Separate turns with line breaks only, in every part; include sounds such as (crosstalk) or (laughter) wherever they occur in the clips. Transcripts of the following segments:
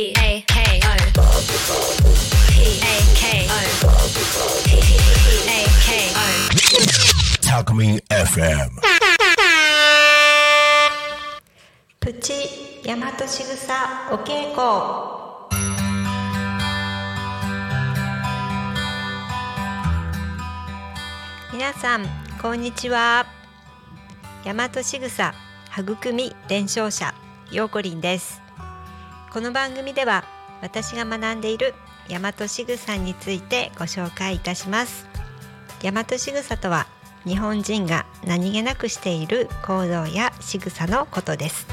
P A K O P A K O P A K O
Talkme FM.
プチ大和しぐさお稽古皆さんこんにちは大和しぐさ育み伝承者ようこりんですこの番組では私が学んでいる大和しぐさについてご紹介いたします。大和しぐさとは日本人が何気なくしている行動や仕草のことです。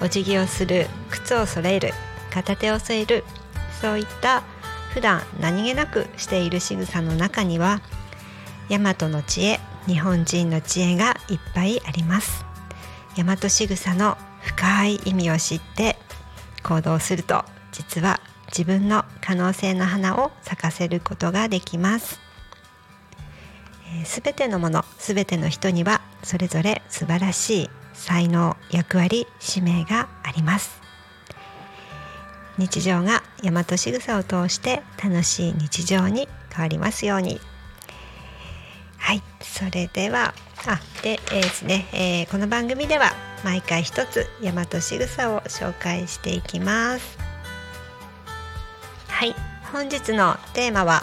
お辞儀をする靴を揃える片手を添えるそういった普段何気なくしている仕草の中には大和の知恵日本人の知恵がいっぱいあります。大和仕草の深い意味を知って行動すると実は自分の可能性の花を咲かせることができます。すべ、てのものすべての人にはそれぞれ素晴らしい才能役割使命があります。日常が大和仕草を通して楽しい日常に変わりますように。はいそれではあで、えー、ですね、えー、この番組では毎回一つ大和仕草を紹介していきます。はい本日のテーマは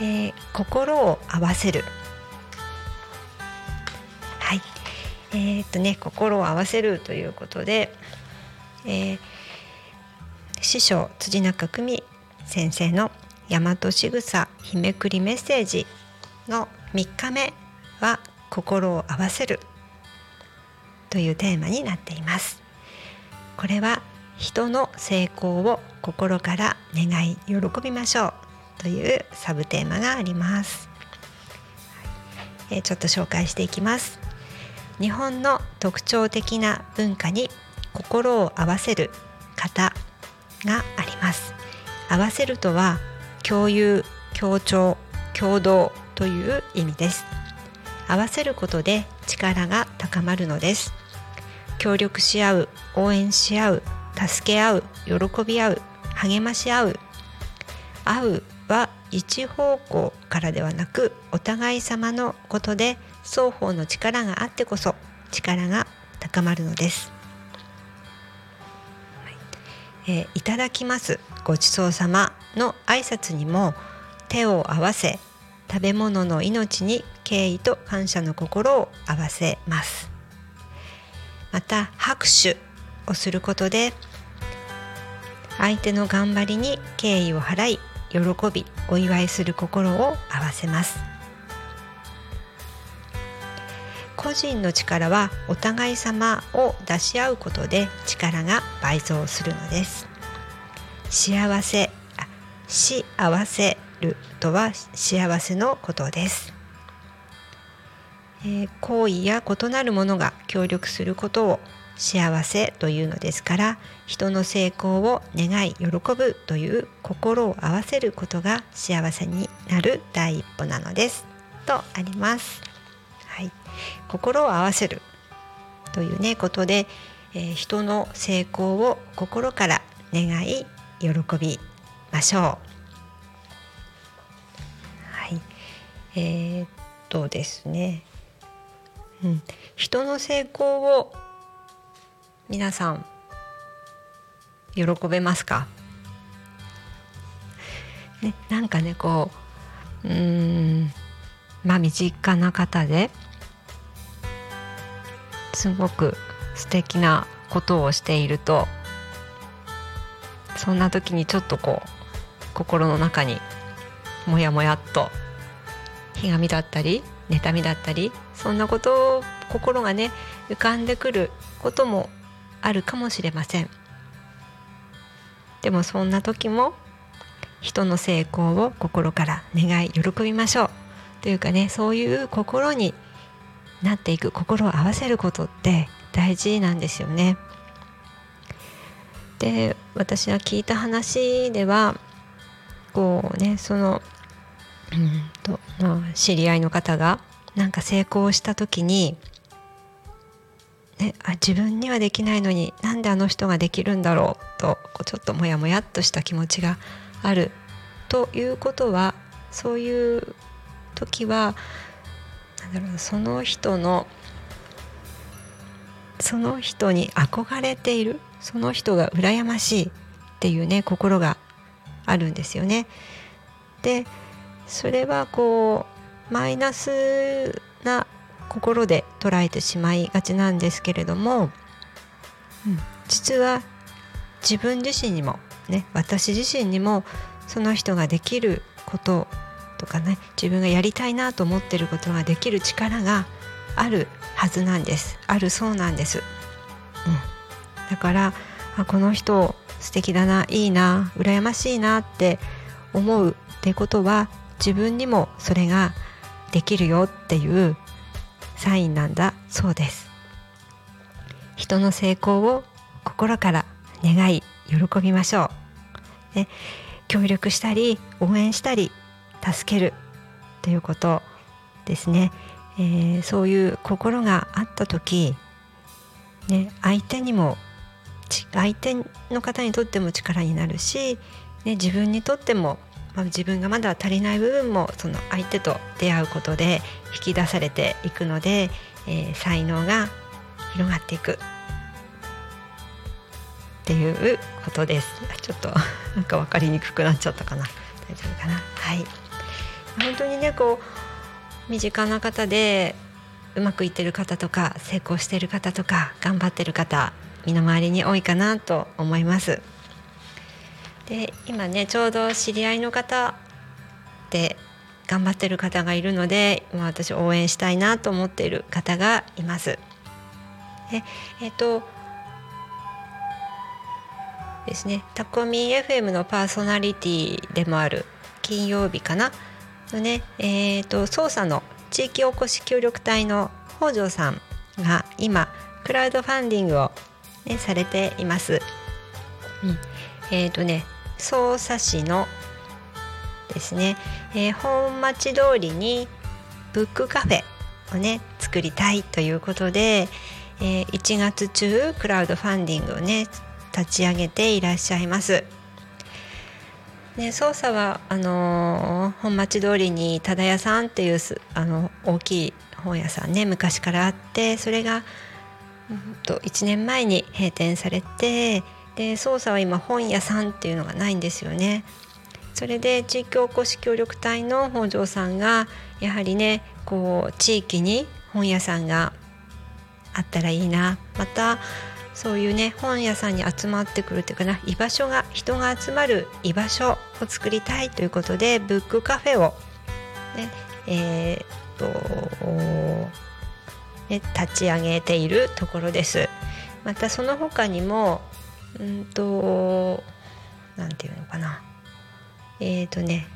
えー、心を合わせる。はいえー、っとね心を合わせるということで、えー、師匠辻中久美先生の大和しぐさ日めくりメッセージの3日目は心を合わせる。というテーマになっています。これは人の成功を心から願い喜びましょう。というサブテーマがあります、えちょっと紹介していきます。日本の特徴的な文化に心を合わせる方があります。合わせるとは共有協調共同という意味です。合わせることで力が高まるのです。協力し合う応援し合う助け合う喜び合う励まし合う。合うは一方向からではなくお互い様のことで双方の力があってこそ力が高まるのです。えー、いただきますごちそうさまの挨拶にも手を合わせ食べ物の命に敬意と感謝の心を合わせます。また拍手をすることで相手の頑張りに敬意を払い喜びお祝いする心を合わせます。個人の力はお互い様を出し合うことで力が倍増するのです。幸せし合わせるとは幸せのことです、えー、行為や異なるものが協力することを幸せというのですから人の成功を願い喜ぶという心を合わせることが幸せになる第一歩なのですとあります。はい、心を合わせるというねことで、えー、人の成功を心から願い喜びましょう。えー、っとですね、うん、人の成功を皆さん喜べますか、ね、なんかねこううん。まあ身近な方ですごく素敵なことをしているとそんな時にちょっとこう心の中にもやもやっとひがみだったり妬みだったりそんなことを心がね浮かんでくることもあるかもしれませんでもそんな時も人の成功を心から願い喜びましょうというかねそういう心になっていく心を合わせることって大事なんですよね。で私が聞いた話ではこうねそのうんと、まあ、知り合いの方がなんか成功した時にね、あ自分にはできないのになんであの人ができるんだろうとこうちょっとモヤモヤっとした気持ちがあるということはそういう時はなんだろうその人のその人に憧れているその人が羨ましいっていうね心があるんですよね。でそれはこうマイナスな心で捉えてしまいがちなんですけれども、うん、実は自分自身にもね私自身にもその人ができることとかね自分がやりたいなと思ってることができる力があるはずなんです。あるそうなんです、うん、だからあこの人素敵だないいな羨ましいなって思うってことは自分にもそれができるよっていうサインなんだそうです。人の成功を心から願い喜びましょう、ね、協力したり応援したり助けるということですね、えー、そういう心があった時、ね、相手にも相手の方にとっても力になるし、ね、自分にとってもまあ、自分がまだ足りない部分もその相手と出会うことで引き出されていくので、えー、才能が広がっていく。っていうことです。ちょっと (laughs) なんか分かりにくくなっちゃったかな。大丈夫かな？はい。本当にねこう身近な方でうまくいってる方とか成功してる方とか頑張ってる方身の回りに多いかなと思います。で今ねちょうど知り合いの方で頑張ってる方がいるので今私応援したいなと思っている方がいます。でえっ、ー、とですねタコミ FM のパーソナリティでもある金曜日かなのねえっ、ー、と捜査の地域おこし協力隊の北条さんが今クラウドファンディングを、ね、されています。うん、えっ、ー、とね匝瑳市のですね、えー、本町通りにブックカフェをね作りたいということで、えー、1月中クラウドファンディングをね立ち上げていらっしゃいます。ね、捜査はあのー、本町通りに忠屋さんっていうあの大きい本屋さんね昔からあってそれが、うんと1年前に閉店されてで捜査は今本屋さんっていうのがないんですよね。それで地域おこし協力隊の北条さんがやはりねこう地域に本屋さんがあったらいいなまたそういうね本屋さんに集まってくるっていうかな居場所が人が集まる居場所を作りたいということでブックカフェをねえー、っとね立ち上げているところです。またその他にもうんとなんていうのかなえっ、ー、とね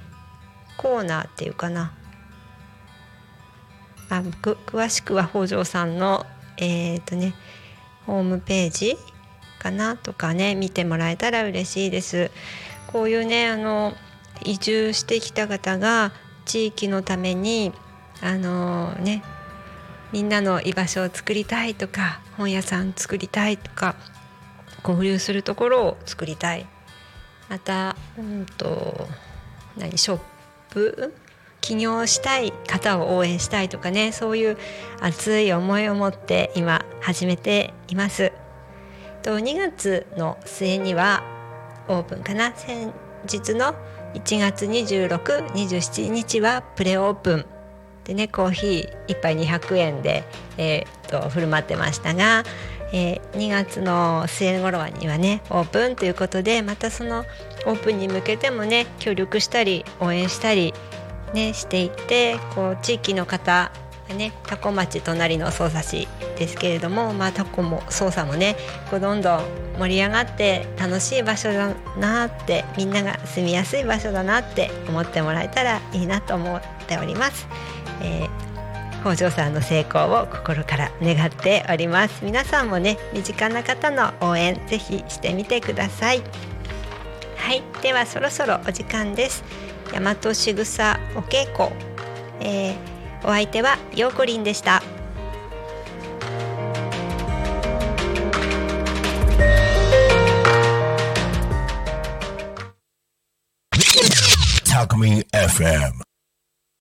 コーナーっていうかなあ詳しくは北条さんのえっ、ー、とねホームページかなとかね見てもらえたら嬉しいです。こういうねあの移住してきた方が地域のためにあのねみんなの居場所を作りたいとか本屋さん作りたいとか交流するところを作りたい。またうんと何ショップ？起業したい方を応援したいとかね。そういう熱い思いを持って今始めています。と2月の末にはオープンかな？先日の1月2627日はプレオープンでねコーヒー1杯200円で、えーと振る舞ってましたがえー、2月の末頃にはねオープンということでまたそのオープンに向けてもね協力したり応援したり、ね、していってこう地域の方ね多古町隣の匝瑳市ですけれども、まあ、タコも捜査もねこうどんどん盛り上がって楽しい場所だなってみんなが住みやすい場所だなって思ってもらえたらいいなと思っております。えー北条さんの成功を心から願っております。皆さんもね身近な方の応援ぜひしてみてください。はいではそろそろお時間です。大和しぐさお稽古、えー、お相手はようこりんでした。
たくみ FM